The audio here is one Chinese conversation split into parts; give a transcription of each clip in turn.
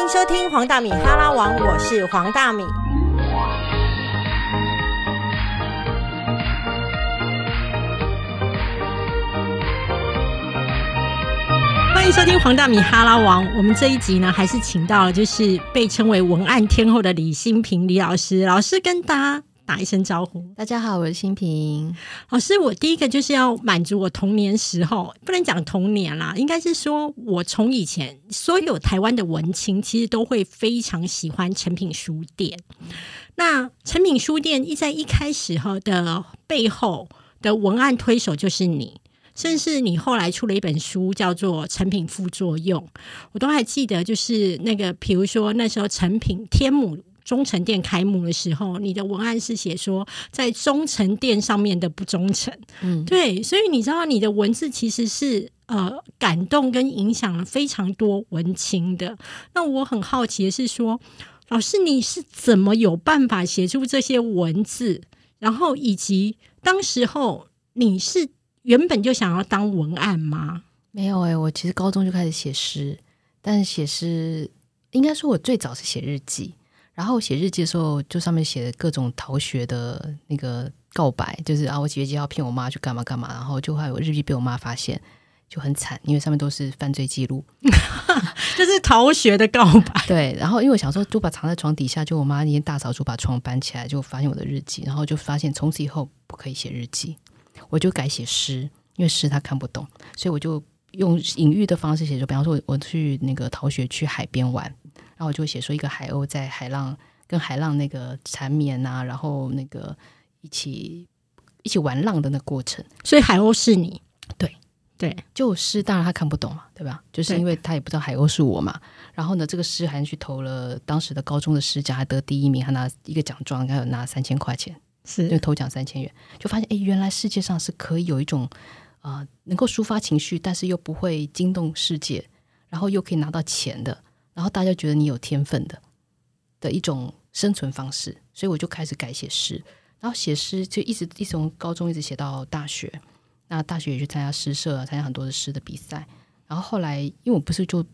欢迎收听黄大米哈拉王，我是黄大米。欢迎收听黄大米哈拉王。我们这一集呢，还是请到了就是被称为文案天后的李新平李老师。老师跟大家打一声招呼。大家好，我是新平老师。我第一个就是要满足我童年时候，不能讲童年啦，应该是说我从以前所有台湾的文青，其实都会非常喜欢成品书店。那成品书店一在一开始哈的背后的文案推手就是你。甚至你后来出了一本书，叫做《成品副作用》，我都还记得。就是那个，比如说那时候成品天母中诚店开幕的时候，你的文案是写说在中诚店上面的不忠诚。嗯，对，所以你知道你的文字其实是呃感动跟影响了非常多文青的。那我很好奇的是说，老师你是怎么有办法写出这些文字？然后以及当时候你是。原本就想要当文案吗？没有哎，我其实高中就开始写诗，但是写诗应该说我最早是写日记，然后写日记的时候就上面写的各种逃学的那个告白，就是啊我几月几号骗我妈去干嘛干嘛，然后就还有日记被我妈发现，就很惨，因为上面都是犯罪记录，就是逃学的告白。对，然后因为我想说就把藏在床底下，就我妈那天大扫除把床搬起来，就发现我的日记，然后就发现从此以后不可以写日记。我就改写诗，因为诗她看不懂，所以我就用隐喻的方式写。就比方说，我我去那个逃学去海边玩，然后我就写说一个海鸥在海浪跟海浪那个缠绵啊，然后那个一起一起玩浪的那过程。所以海鸥是你，对对，就是当然他看不懂嘛，对吧？就是因为他也不知道海鸥是我嘛。然后呢，这个诗还去投了当时的高中的诗奖，还得第一名，还拿一个奖状，还有拿三千块钱。是，就投奖三千元，就发现哎，原来世界上是可以有一种啊，能够抒发情绪，但是又不会惊动世界，然后又可以拿到钱的，然后大家觉得你有天分的的一种生存方式，所以我就开始改写诗，然后写诗就一直一直从高中一直写到大学，那大学也去参加诗社，参加很多的诗的比赛，然后后来因为我不是就。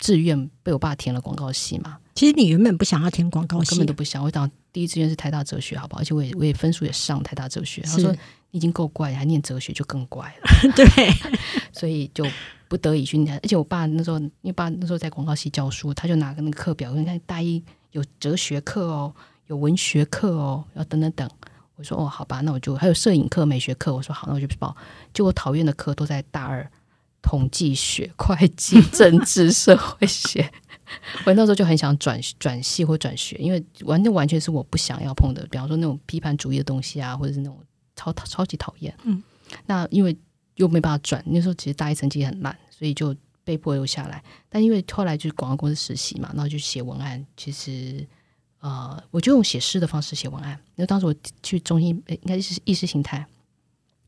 志愿被我爸填了广告系嘛？其实你原本不想要填广告系，根本都不想。我想第一志愿是台大哲学，好不好？而且我也我也分数也上台大哲学。他说你已经够怪，还念哲学就更怪了。对，所以就不得已去念。而且我爸那时候，因为爸那时候在广告系教书，他就拿个那个课表，你看大一有哲学课哦，有文学课哦，要等等等。我说哦，好吧，那我就还有摄影课、美学课。我说好，那我就去报。就我讨厌的课都在大二。统计学、会计、政治、社会学，我那时候就很想转转系或转学，因为完全完全是我不想要碰的。比方说那种批判主义的东西啊，或者是那种超超级讨厌。嗯，那因为又没办法转，那时候其实大一成绩很烂，所以就被迫留下来。但因为后来就是广告公司实习嘛，然后就写文案。其实呃，我就用写诗的方式写文案。因为当时我去中心，应该是意识形态。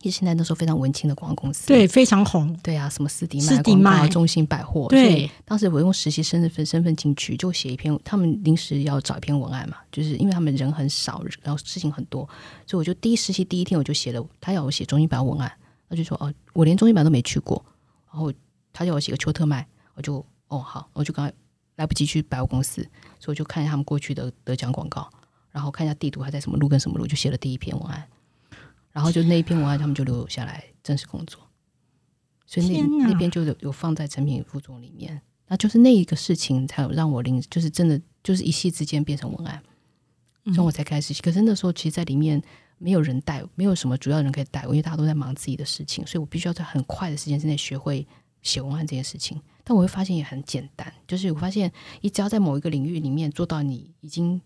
意识形态那时候非常文青的广告公司，对，非常红，对啊，什么四 D 四 D 卖中心百货，对。当时我用实习生的份身份进去，就写一篇，他们临时要找一篇文案嘛，就是因为他们人很少，然后事情很多，所以我就第一实习第一天我就写了，他要我写中心百货文案，他就说哦，我连中心版都没去过，然后他叫我写个秋特卖，我就哦好，我就刚来不及去百货公司，所以我就看一下他们过去的得奖广告，然后看一下地图还在什么路跟什么路，就写了第一篇文案。然后就那一篇文案，他们就留下来正式工作，所以那那边就有有放在成品副总里面。那就是那一个事情，才有让我临，就是真的就是一夕之间变成文案，所以我才开始。可是那时候，其实，在里面没有人带，没有什么主要人可以带我，因为大家都在忙自己的事情，所以我必须要在很快的时间之内学会写文案这件事情。但我会发现也很简单，就是我发现，你只要在某一个领域里面做到，你已经。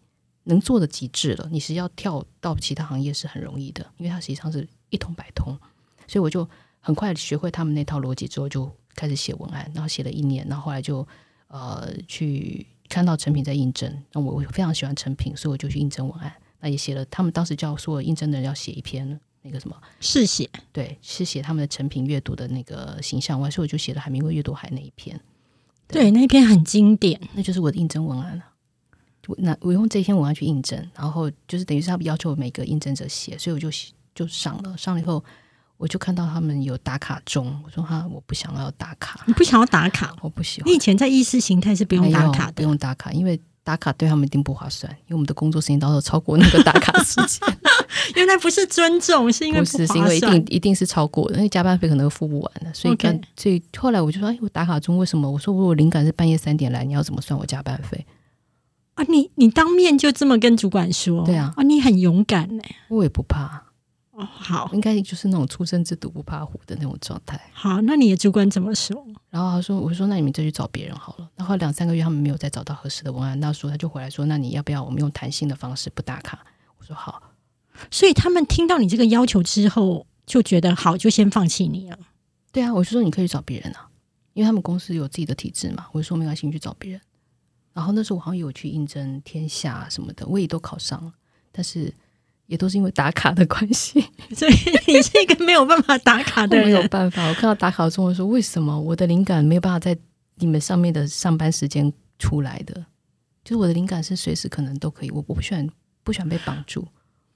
能做的极致了，你是要跳到其他行业是很容易的，因为它实际上是一通百通，所以我就很快学会他们那套逻辑之后，就开始写文案，然后写了一年，然后后来就呃去看到成品在应征，那我我非常喜欢成品，所以我就去应征文案，那也写了，他们当时叫所有应征的人要写一篇那个什么试写，对，是写他们的成品阅读的那个形象外，所以我就写了海明威阅读海那一篇，对，那一篇很经典，那就是我的应征文案了。那我用这篇文案去印证，然后就是等于是他们要求每个应征者写，所以我就就上了。上了以后，我就看到他们有打卡钟，我说哈，我不想要打卡，你不想要打卡？我不喜欢。你以前在意识形态是不用打卡的，不用打卡，因为打卡对他们一定不划算，因为我们的工作时间到时候超过那个打卡时间。原来不是尊重，是因为不是，是因为一定一定是超过的，因为加班费可能付不完的，所以跟所以后来我就说，哎，我打卡中为什么？我说我灵感是半夜三点来，你要怎么算我加班费？啊，你你当面就这么跟主管说？对啊，啊，你很勇敢呢。我也不怕。哦，好，应该就是那种初生之犊不怕虎的那种状态。好，那你的主管怎么说？然后他说：“我说那你们再去找别人好了。”然后两三个月他们没有再找到合适的文案，那时候他就回来说：“那你要不要我们用弹性的方式不打卡？”我说：“好。”所以他们听到你这个要求之后，就觉得好，就先放弃你了。对啊，我就说你可以找别人啊，因为他们公司有自己的体制嘛。我就说没关系，你去找别人。然后那时候我好像有去应征天下什么的，我也都考上了，但是。也都是因为打卡的关系，所以你是一个没有办法打卡的人。没有办法，我看到打卡的中文说，为什么我的灵感没有办法在你们上面的上班时间出来的？就是我的灵感是随时可能都可以，我我不喜欢不喜欢被绑住。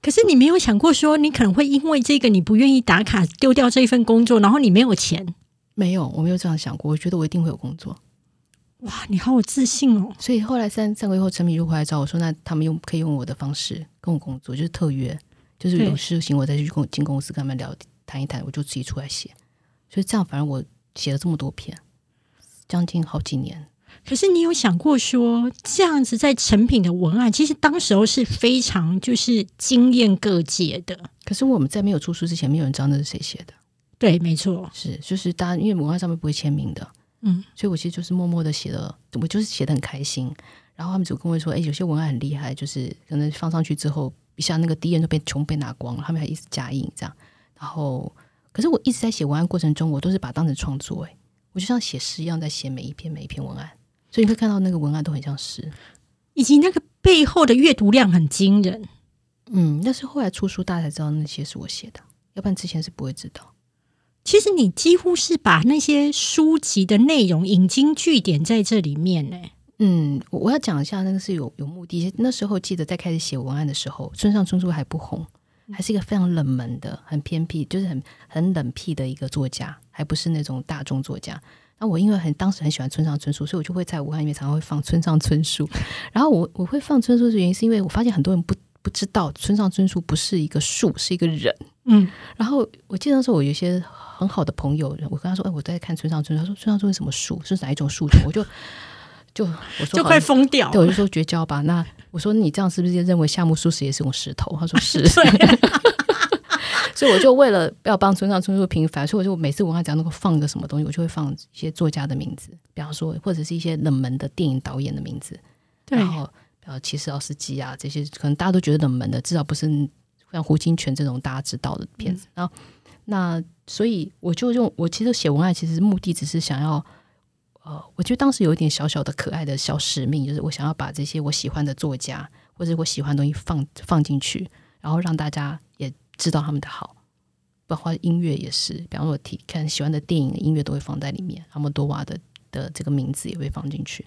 可是你没有想过说，你可能会因为这个你不愿意打卡，丢掉这一份工作，然后你没有钱？没有，我没有这样想过。我觉得我一定会有工作。哇，你好有自信哦！所以后来三三个月后，陈敏就回来找我说：“那他们用可以用我的方式跟我工作，就是特约，就是有事情我再去公进公司跟他们聊谈一谈，我就自己出来写。所以这样，反正我写了这么多篇，将近好几年。可是你有想过说，这样子在成品的文案，其实当时候是非常就是惊艳各界的。可是我们在没有出书之前，没有人知道那是谁写的。对，没错，是就是大家因为文案上面不会签名的。”嗯，所以我其实就是默默的写了，我就是写的很开心。然后他们就跟我说：“哎，有些文案很厉害，就是可能放上去之后，一下那个第一页都被全部被拿光了。他们还一直加印这样。然后，可是我一直在写文案过程中，我都是把它当成创作。哎，我就像写诗一样在写每一篇每一篇文案。所以你会看到那个文案都很像诗，以及那个背后的阅读量很惊人。嗯，但是后来出书大家才知道那些是我写的，要不然之前是不会知道。其实你几乎是把那些书籍的内容引经据典在这里面呢。嗯，我要讲一下那个是有有目的。那时候记得在开始写文案的时候，村上春树还不红，还是一个非常冷门的、很偏僻，就是很很冷僻的一个作家，还不是那种大众作家。那我因为很当时很喜欢村上春树，所以我就会在武汉里面常常会放村上春树。然后我我会放村树的原因，是因为我发现很多人不不知道村上春树不是一个树，是一个人。嗯，然后我记得那时候我有些。很好的朋友，我跟他说：“哎，我在看村上春树。”他说：“村上春树什么树？是哪一种树种？”我就就我说就快疯掉。对，我就说绝交吧。那我说你这样是不是认为夏目漱石也是种石头？他说是。所以我就为了要帮村上春树平反，所以我就每次文化只要能够放个什么东西，我就会放一些作家的名字，比方说或者是一些冷门的电影导演的名字。然后，比如骑士奥斯基啊这些，可能大家都觉得冷门的，至少不是像胡金铨这种大家知道的片子。然后。那所以我就用我其实写文案，其实目的只是想要，呃，我觉得当时有一点小小的可爱的小使命，就是我想要把这些我喜欢的作家或者我喜欢的东西放放进去，然后让大家也知道他们的好。包括音乐也是，比方说我提看喜欢的电影的音乐都会放在里面，阿莫多瓦的的这个名字也会放进去。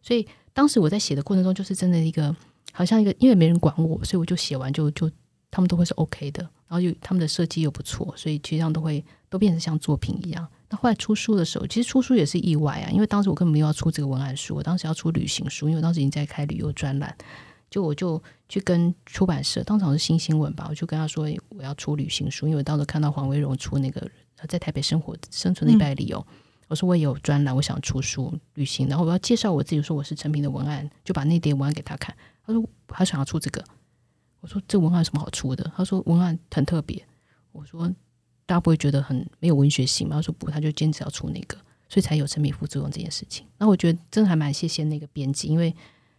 所以当时我在写的过程中，就是真的一个好像一个，因为没人管我，所以我就写完就就。他们都会是 OK 的，然后又他们的设计又不错，所以其实这样都会都变成像作品一样。那后来出书的时候，其实出书也是意外啊，因为当时我根本没有要出这个文案书，我当时要出旅行书，因为我当时已经在开旅游专栏，就我就去跟出版社，当场是新新闻吧，我就跟他说我要出旅行书，因为我当时看到黄维荣出那个在台北生活生存的一百理由，我说我也有专栏，我想出书旅行，然后我要介绍我自己，说我是成品的文案，就把那叠文案给他看，他说他想要出这个。我说这文案有什么好出的？他说文案很特别。我说大家不会觉得很没有文学性吗？他说不，他就坚持要出那个，所以才有成品副作用这件事情。那我觉得真的还蛮谢谢那个编辑，因为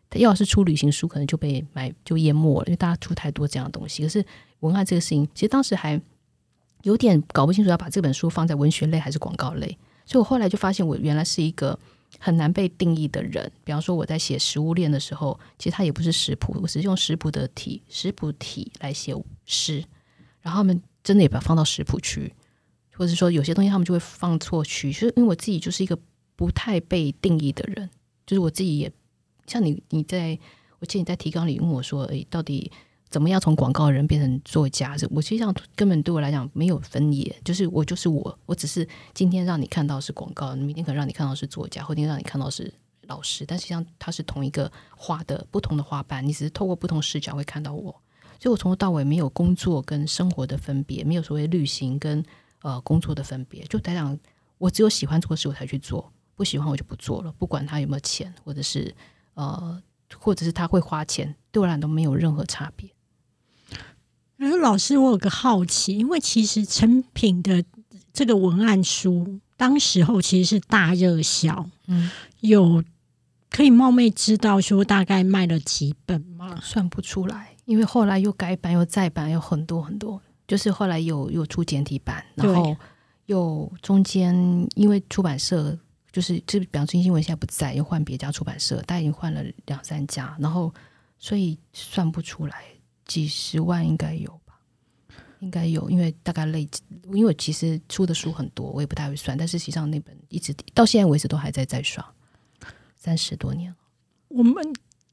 他要是出旅行书，可能就被买就淹没了，因为大家出太多这样的东西。可是文案这个事情，其实当时还有点搞不清楚要把这本书放在文学类还是广告类，所以我后来就发现我原来是一个。很难被定义的人，比方说我在写食物链的时候，其实它也不是食谱，我只是用食谱的体食谱体来写诗，然后他们真的也把它放到食谱区，或者说有些东西他们就会放错区，就是因为我自己就是一个不太被定义的人，就是我自己也像你，你在我记得你在提纲里问我说，诶，到底。怎么样从广告人变成作家？是我实际上根本对我来讲没有分野，就是我就是我，我只是今天让你看到是广告，明天可能让你看到是作家，后天让你看到是老师，但实际上它是同一个画的不同的花瓣，你只是透过不同视角会看到我，所以我从头到尾没有工作跟生活的分别，没有所谓旅行跟呃工作的分别，就来讲我只有喜欢做的事我才去做，不喜欢我就不做了，不管他有没有钱，或者是呃。或者是他会花钱，对我来讲都没有任何差别。然后老师，我有个好奇，因为其实成品的这个文案书，当时候其实是大热销，嗯，有可以冒昧知道说大概卖了几本吗？算不出来，因为后来又改版又再版，有很多很多，就是后来有有出简体版，然后又中间因为出版社。就是这，比方说新闻现在不在，又换别家出版社，但已经换了两三家，然后所以算不出来，几十万应该有吧？应该有，因为大概累积，因为其实出的书很多，我也不太会算，但是实际上那本一直到现在为止都还在在刷，三十多年了。我们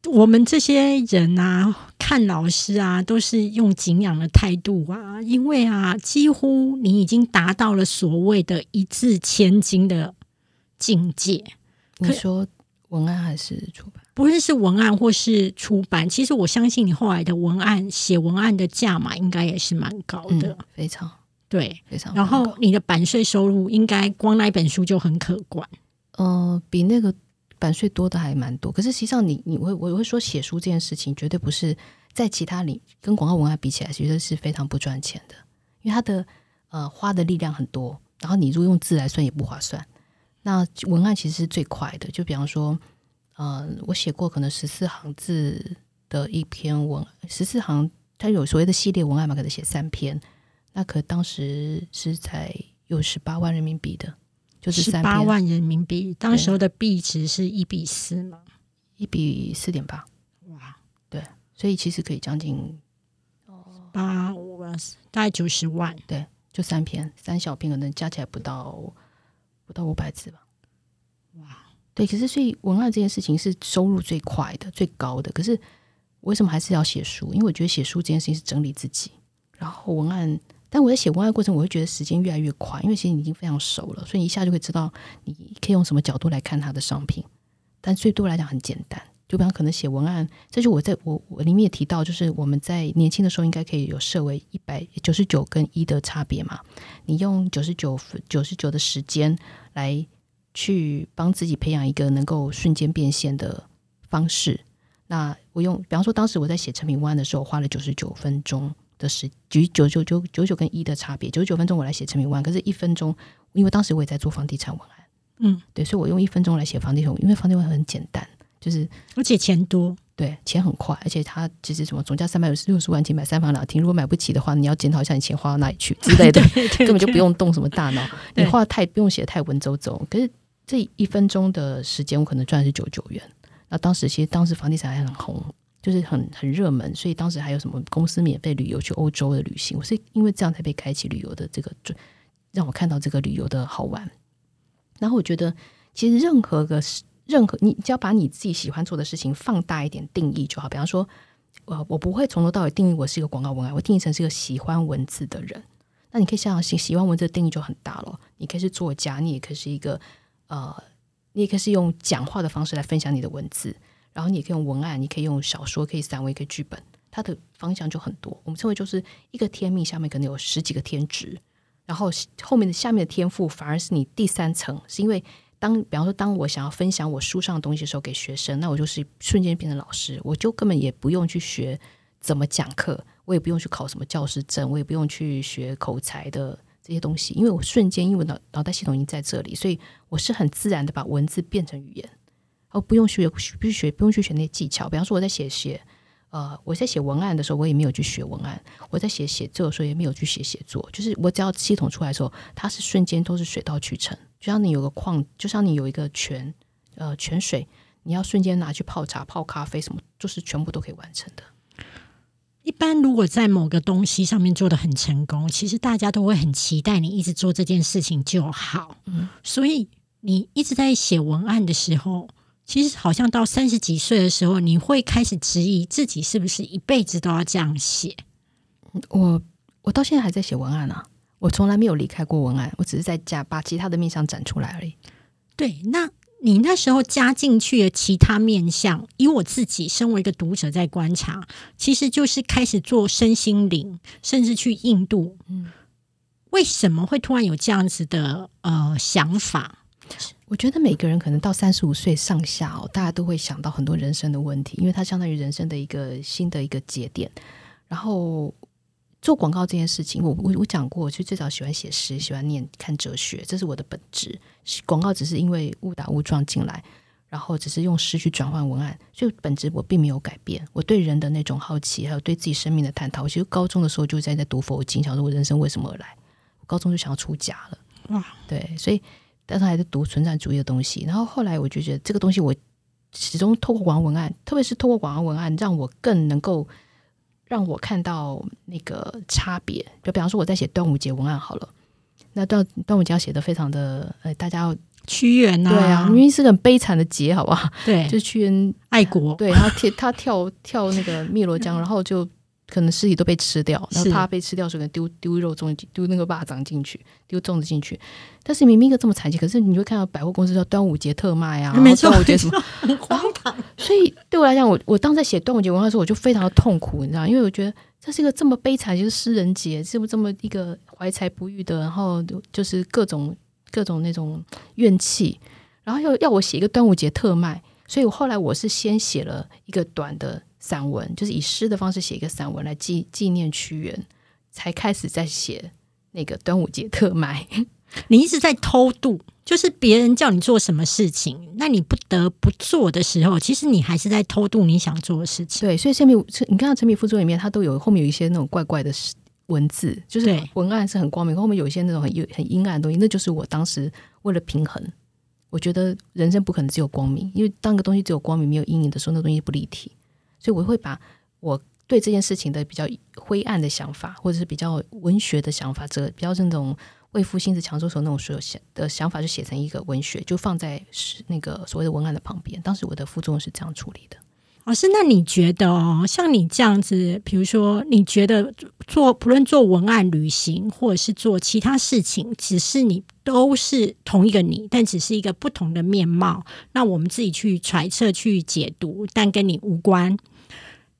我们这些人啊，看老师啊，都是用敬仰的态度啊，因为啊，几乎你已经达到了所谓的一字千金的。境界，你说文案还是出版？不论是文案或是出版。其实我相信你后来的文案写文案的价码应该也是蛮高的，非常对，非常。然后你的版税收入应该光那一本书就很可观。呃，比那个版税多的还蛮多。可是实际上，你你会我会说写书这件事情绝对不是在其他里跟广告文案比起来，其实是非常不赚钱的，因为它的呃花的力量很多，然后你如果用字来算也不划算。那文案其实是最快的，就比方说，呃，我写过可能十四行字的一篇文，十四行，它有所谓的系列文案嘛，可能写三篇，那可当时是在有十八万人民币的，就是十八万人民币，当时候的币值是一比四嘛，一比四点八，哇，对，所以其实可以将近八五大概九十万，对，就三篇，三小篇可能加起来不到。不到五百字吧，哇，对，可是所以文案这件事情是收入最快的、最高的。可是为什么还是要写书？因为我觉得写书这件事情是整理自己，然后文案。但我在写文案过程，我会觉得时间越来越快，因为其实你已经非常熟了，所以一下就会知道你可以用什么角度来看它的商品。但最多来讲很简单。就比方可能写文案，这就我在我我里面也提到，就是我们在年轻的时候应该可以有设为一百九十九跟一的差别嘛。你用九十九九十九的时间来去帮自己培养一个能够瞬间变现的方式。那我用，比方说当时我在写成品文案的时候，花了九十九分钟的时，九九九九九九跟一的差别，九十九分钟我来写成品文案，可是一分钟，因为当时我也在做房地产文案，嗯，对，所以我用一分钟来写房地产，因为房地产很简单。就是，而且钱多，对，钱很快，而且它其实什么总价三百六十六十万，请买三房两厅，如果买不起的话，你要检讨一下你钱花到哪里去之类的，根本就不用动什么大脑，你画太不用写太文绉绉。可是这一分钟的时间，我可能赚的是九九元。那当时其实当时房地产还很红，就是很很热门，所以当时还有什么公司免费旅游去欧洲的旅行，我是因为这样才被开启旅游的这个，让我看到这个旅游的好玩。然后我觉得，其实任何个。任何你只要把你自己喜欢做的事情放大一点定义就好。比方说，呃，我不会从头到尾定义我是一个广告文案，我定义成是一个喜欢文字的人。那你可以想想，喜喜欢文字的定义就很大了。你可以是作家，你也可以是一个呃，你也可以是用讲话的方式来分享你的文字。然后你也可以用文案，你可以用小说，可以散文，可以剧本，它的方向就很多。我们称为就是一个天命下面可能有十几个天职，然后后面的下面的天赋反而是你第三层，是因为。当比方说，当我想要分享我书上的东西的时候给学生，那我就是瞬间变成老师，我就根本也不用去学怎么讲课，我也不用去考什么教师证，我也不用去学口才的这些东西，因为我瞬间因为脑脑袋系统已经在这里，所以我是很自然的把文字变成语言，而不用学，不学，不用去学那些技巧。比方说我在写写。呃，我在写文案的时候，我也没有去学文案；我在写写作的时候，也没有去写写作。就是我只要系统出来的时候，它是瞬间都是水到渠成。就像你有个矿，就像你有一个泉，呃，泉水，你要瞬间拿去泡茶、泡咖啡，什么就是全部都可以完成的。一般如果在某个东西上面做的很成功，其实大家都会很期待你一直做这件事情就好。嗯，所以你一直在写文案的时候。其实好像到三十几岁的时候，你会开始质疑自己是不是一辈子都要这样写。我我到现在还在写文案啊，我从来没有离开过文案，我只是在加把其他的面向展出来而已。对，那你那时候加进去的其他面向，以我自己身为一个读者在观察，其实就是开始做身心灵，甚至去印度。嗯，为什么会突然有这样子的呃想法？我觉得每个人可能到三十五岁上下哦，大家都会想到很多人生的问题，因为它相当于人生的一个新的一个节点。然后做广告这件事情，我我我讲过，其实最早喜欢写诗，喜欢念看哲学，这是我的本质。广告只是因为误打误撞进来，然后只是用诗去转换文案，所以本质我并没有改变。我对人的那种好奇，还有对自己生命的探讨，其实高中的时候就在在读佛经，想说我人生为什么而来。我高中就想要出家了，哇，对，所以。当时还是读存在主义的东西，然后后来我就觉得这个东西，我始终透过广告文案，特别是透过广告文案，让我更能够让我看到那个差别。就比方说我在写端午节文案好了，那端端午节要写的非常的呃，大家要屈原呐，对啊，明明是个很悲惨的节，好不好？对，就是屈原爱国，对，他跳他跳跳那个汨罗江，然后就。可能尸体都被吃掉，然后怕被吃掉，所以丢丢肉粽丢那个蚂蚱进去，丢粽子进去。但是明明一个这么残疾，可是你会看到百货公司叫端午节特卖啊，没错，端午节什么很荒唐。所以对我来讲，我我当在写端午节文化的时候，我就非常的痛苦，你知道，因为我觉得这是一个这么悲惨，就是诗人节，是不这么一个怀才不遇的，然后就是各种各种那种怨气，然后又要我写一个端午节特卖，所以我后来我是先写了一个短的。散文就是以诗的方式写一个散文来纪纪念屈原，才开始在写那个端午节特卖。你一直在偷渡，就是别人叫你做什么事情，那你不得不做的时候，其实你还是在偷渡你想做的事情。对，所以陈米，你看到陈米副作里面，它都有后面有一些那种怪怪的文字，就是文案是很光明，后面有一些那种很很阴暗的东西，那就是我当时为了平衡，我觉得人生不可能只有光明，因为当个东西只有光明没有阴影的时候，那东西不立体。所以我会把我对这件事情的比较灰暗的想法，或者是比较文学的想法，这比较那种为赋新词强说愁那种所有想的想法，就写成一个文学，就放在是那个所谓的文案的旁边。当时我的副作用是这样处理的。老师，那你觉得哦，像你这样子，比如说，你觉得做不论做文案、旅行，或者是做其他事情，只是你都是同一个你，但只是一个不同的面貌。那我们自己去揣测、去解读，但跟你无关。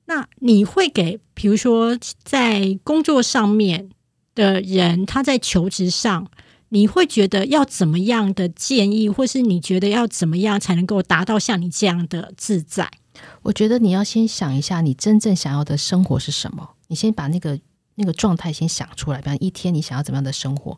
那你会给，比如说在工作上面的人，他在求职上，你会觉得要怎么样的建议，或是你觉得要怎么样才能够达到像你这样的自在？我觉得你要先想一下，你真正想要的生活是什么。你先把那个那个状态先想出来，比方一天你想要怎么样的生活，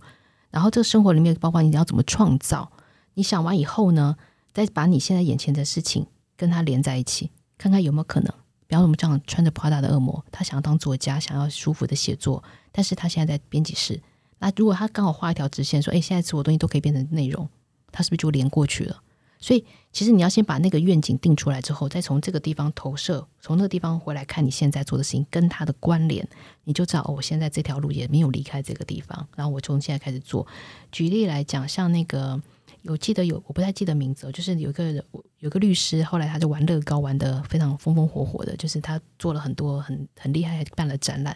然后这个生活里面包括你要怎么创造。你想完以后呢，再把你现在眼前的事情跟它连在一起，看看有没有可能。比方我们这样穿着 Prada 的恶魔，他想要当作家，想要舒服的写作，但是他现在在编辑室。那如果他刚好画一条直线，说：“哎，现在所有东西都可以变成内容。”他是不是就连过去了？所以，其实你要先把那个愿景定出来之后，再从这个地方投射，从那个地方回来看你现在做的事情跟他的关联，你就知道哦，我现在这条路也没有离开这个地方。然后我从现在开始做。举例来讲，像那个。我记得有，我不太记得名字，就是有一个有个律师，后来他就玩乐高玩的非常风风火火的，就是他做了很多很很厉害，办了展览，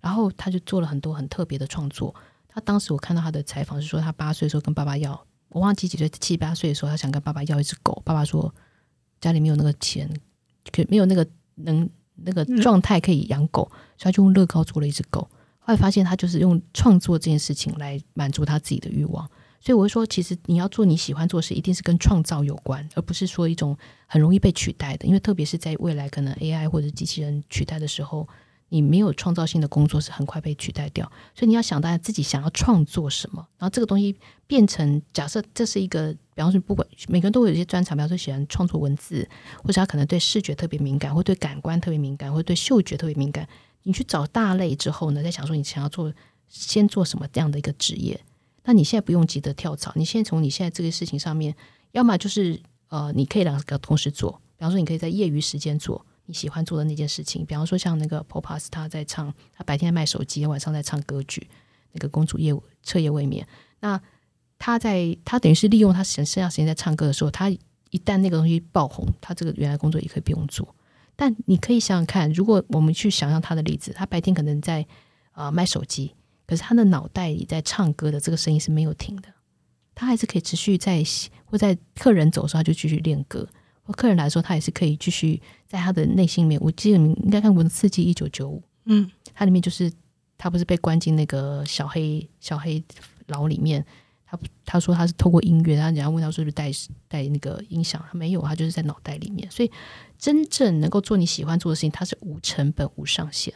然后他就做了很多很特别的创作。他当时我看到他的采访是说，他八岁的时候跟爸爸要，我忘记几岁，七八岁的时候他想跟爸爸要一只狗，爸爸说家里没有那个钱，可没有那个能那个状态可以养狗，所以他就用乐高做了一只狗。后来发现他就是用创作这件事情来满足他自己的欲望。所以我会说，其实你要做你喜欢做的事，一定是跟创造有关，而不是说一种很容易被取代的。因为特别是在未来，可能 AI 或者机器人取代的时候，你没有创造性的工作是很快被取代掉。所以你要想大家自己想要创作什么，然后这个东西变成假设这是一个，比方说不管每个人都会有一些专长，比方说喜欢创作文字，或者他可能对视觉特别敏感，或对感官特别敏感，或对嗅觉特别敏感。你去找大类之后呢，再想说你想要做先做什么这样的一个职业。那你现在不用急着跳槽，你现在从你现在这个事情上面，要么就是呃，你可以两个同时做，比方说你可以在业余时间做你喜欢做的那件事情，比方说像那个 Popas 他在唱，他白天卖手机，晚上在唱歌剧，那个公主夜彻夜未眠。那他在他等于是利用他剩剩下时间在唱歌的时候，他一旦那个东西爆红，他这个原来工作也可以不用做。但你可以想想看，如果我们去想象他的例子，他白天可能在啊卖手机，可是他的脑袋里在唱歌的这个声音是没有停的，他还是可以持续在或在客人走的时候他就继续练歌，或客人来说他也是可以继续在他的内心里面。我记得你应该看过《刺激一九九五》，嗯，它里面就是他不是被关进那个小黑小黑牢里面。他他说他是透过音乐，然后人家问他是不是带带那个音响，他没有，他就是在脑袋里面。所以真正能够做你喜欢做的事情，它是无成本、无上限，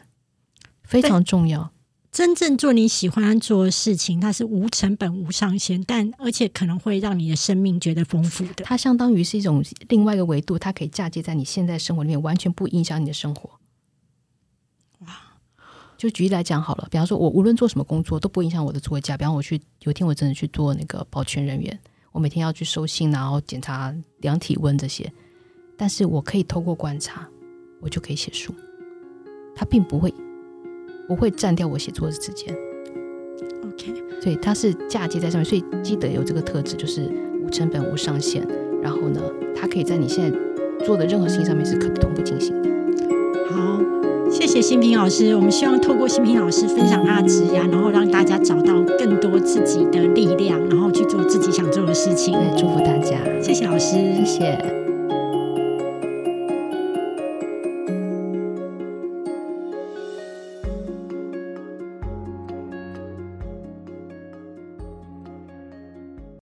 非常重要。真正做你喜欢做的事情，它是无成本、无上限，但而且可能会让你的生命觉得丰富的。它相当于是一种另外一个维度，它可以嫁接在你现在生活里面，完全不影响你的生活。哇就举例来讲好了，比方说，我无论做什么工作都不影响我的座驾。比方我去有一天我真的去做那个保全人员，我每天要去收信，然后检查量体温这些。但是我可以透过观察，我就可以写书。它并不会不会占掉我写作的时间。OK，所以它是嫁接在上面，所以记得有这个特质，就是无成本、无上限。然后呢，它可以在你现在做的任何事情上面是可同步进行的。好。谢谢新平老师，我们希望透过新平老师分享他的职业，然后让大家找到更多自己的力量，然后去做自己想做的事情。祝福大家，谢谢老师，谢谢。